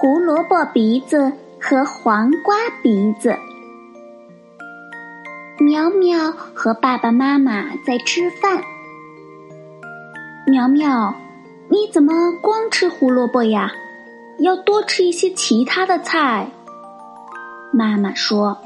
胡萝卜鼻子和黄瓜鼻子，苗苗和爸爸妈妈在吃饭。苗苗，你怎么光吃胡萝卜呀？要多吃一些其他的菜。妈妈说：“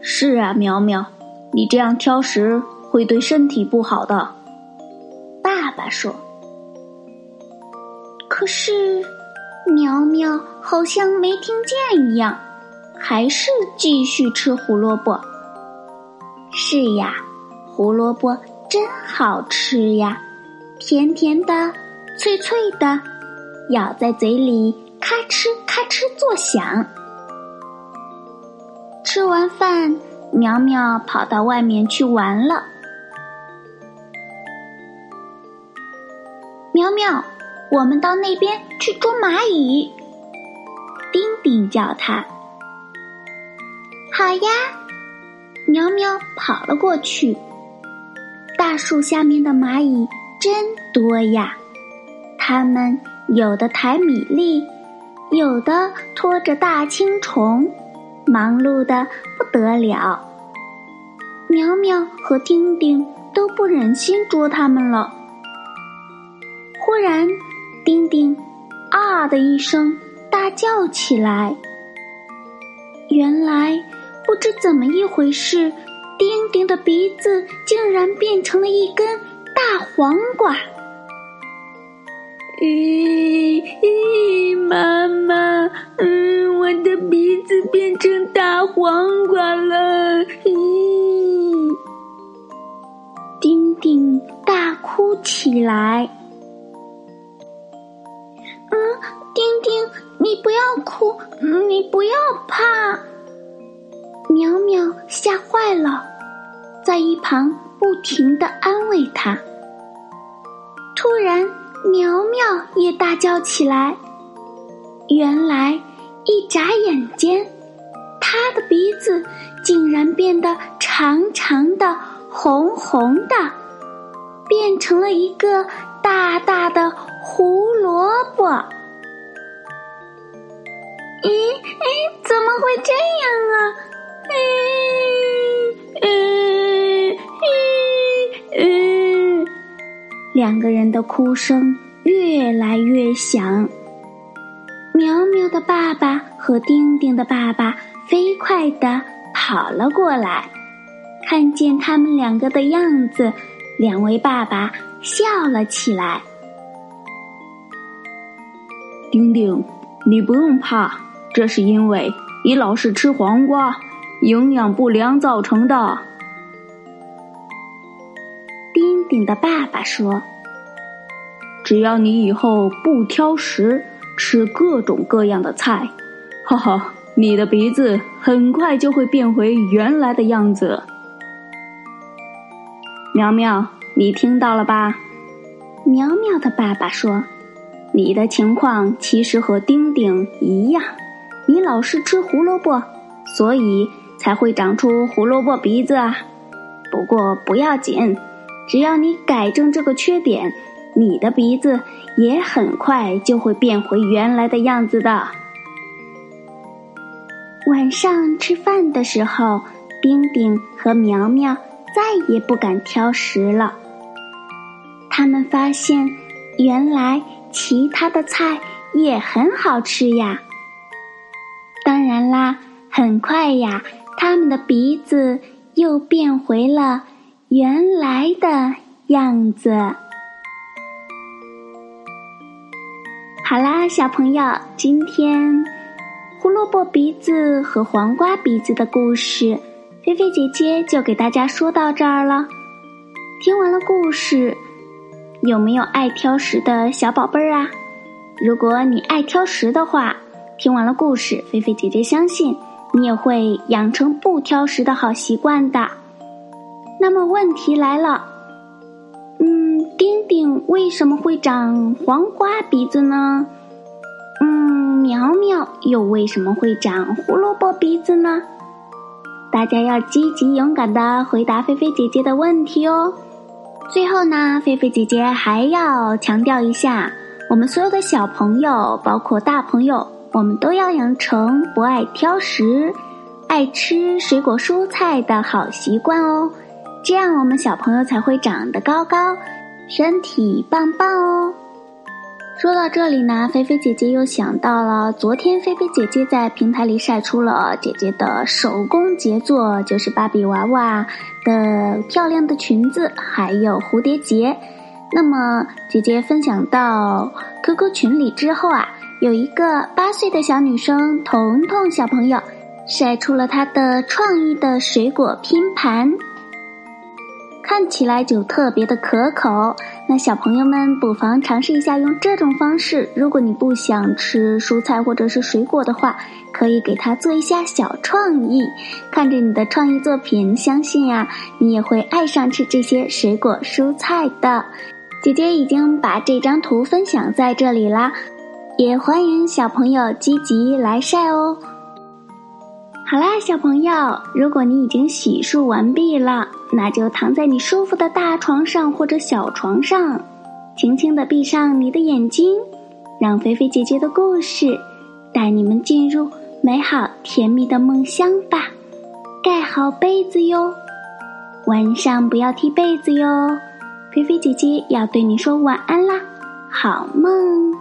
是啊，苗苗，你这样挑食会对身体不好的。”爸爸说：“可是。”苗苗好像没听见一样，还是继续吃胡萝卜。是呀，胡萝卜真好吃呀，甜甜的，脆脆的，咬在嘴里咔哧咔哧作响。吃完饭，苗苗跑到外面去玩了。苗苗。我们到那边去捉蚂蚁。丁丁叫他。好呀，苗苗跑了过去。大树下面的蚂蚁真多呀，它们有的抬米粒，有的拖着大青虫，忙碌的不得了。苗苗和丁丁都不忍心捉它们了。忽然。丁丁“啊”的一声大叫起来。原来不知怎么一回事，丁丁的鼻子竟然变成了一根大黄瓜。咦咦，妈妈，嗯，我的鼻子变成大黄瓜了。咦，丁丁大哭起来。不要哭，你不要怕。苗苗吓坏了，在一旁不停的安慰他。突然，苗苗也大叫起来。原来，一眨眼间，他的鼻子竟然变得长长的、红红的，变成了一个大大的胡萝卜。咦咦，怎么会这样啊？咦咦咦！两个人的哭声越来越响。苗苗的爸爸和丁丁的爸爸飞快地跑了过来，看见他们两个的样子，两位爸爸笑了起来。丁丁，你不用怕。这是因为你老是吃黄瓜，营养不良造成的。丁丁的爸爸说：“只要你以后不挑食，吃各种各样的菜，哈哈，你的鼻子很快就会变回原来的样子。”苗苗，你听到了吧？苗苗的爸爸说：“你的情况其实和丁丁一样。”你老是吃胡萝卜，所以才会长出胡萝卜鼻子啊！不过不要紧，只要你改正这个缺点，你的鼻子也很快就会变回原来的样子的。晚上吃饭的时候，丁丁和苗苗再也不敢挑食了。他们发现，原来其他的菜也很好吃呀。当然啦，很快呀，他们的鼻子又变回了原来的样子。好啦，小朋友，今天胡萝卜鼻子和黄瓜鼻子的故事，菲菲姐姐就给大家说到这儿了。听完了故事，有没有爱挑食的小宝贝儿啊？如果你爱挑食的话，听完了故事，菲菲姐姐相信你也会养成不挑食的好习惯的。那么问题来了，嗯，丁丁为什么会长黄瓜鼻子呢？嗯，苗苗又为什么会长胡萝卜鼻子呢？大家要积极勇敢的回答菲菲姐姐的问题哦。最后呢，菲菲姐姐还要强调一下，我们所有的小朋友，包括大朋友，我们都要养成不爱挑食、爱吃水果蔬菜的好习惯哦。这样我们小朋友才会长得高高，身体棒棒哦。说到这里呢，菲菲姐姐又想到了昨天菲菲姐姐在平台里晒出了姐姐的手工杰作，就是芭比娃娃的漂亮的裙子，还有蝴蝶结。那么姐姐分享到 QQ 群里之后啊，有一个八岁的小女生彤彤小朋友晒出了她的创意的水果拼盘。看起来就特别的可口，那小朋友们不妨尝试一下用这种方式。如果你不想吃蔬菜或者是水果的话，可以给它做一下小创意。看着你的创意作品，相信呀，你也会爱上吃这些水果蔬菜的。姐姐已经把这张图分享在这里啦，也欢迎小朋友积极来晒哦。好啦，小朋友，如果你已经洗漱完毕了。那就躺在你舒服的大床上或者小床上，轻轻的闭上你的眼睛，让菲菲姐姐的故事带你们进入美好甜蜜的梦乡吧。盖好被子哟，晚上不要踢被子哟。菲菲姐姐要对你说晚安啦，好梦。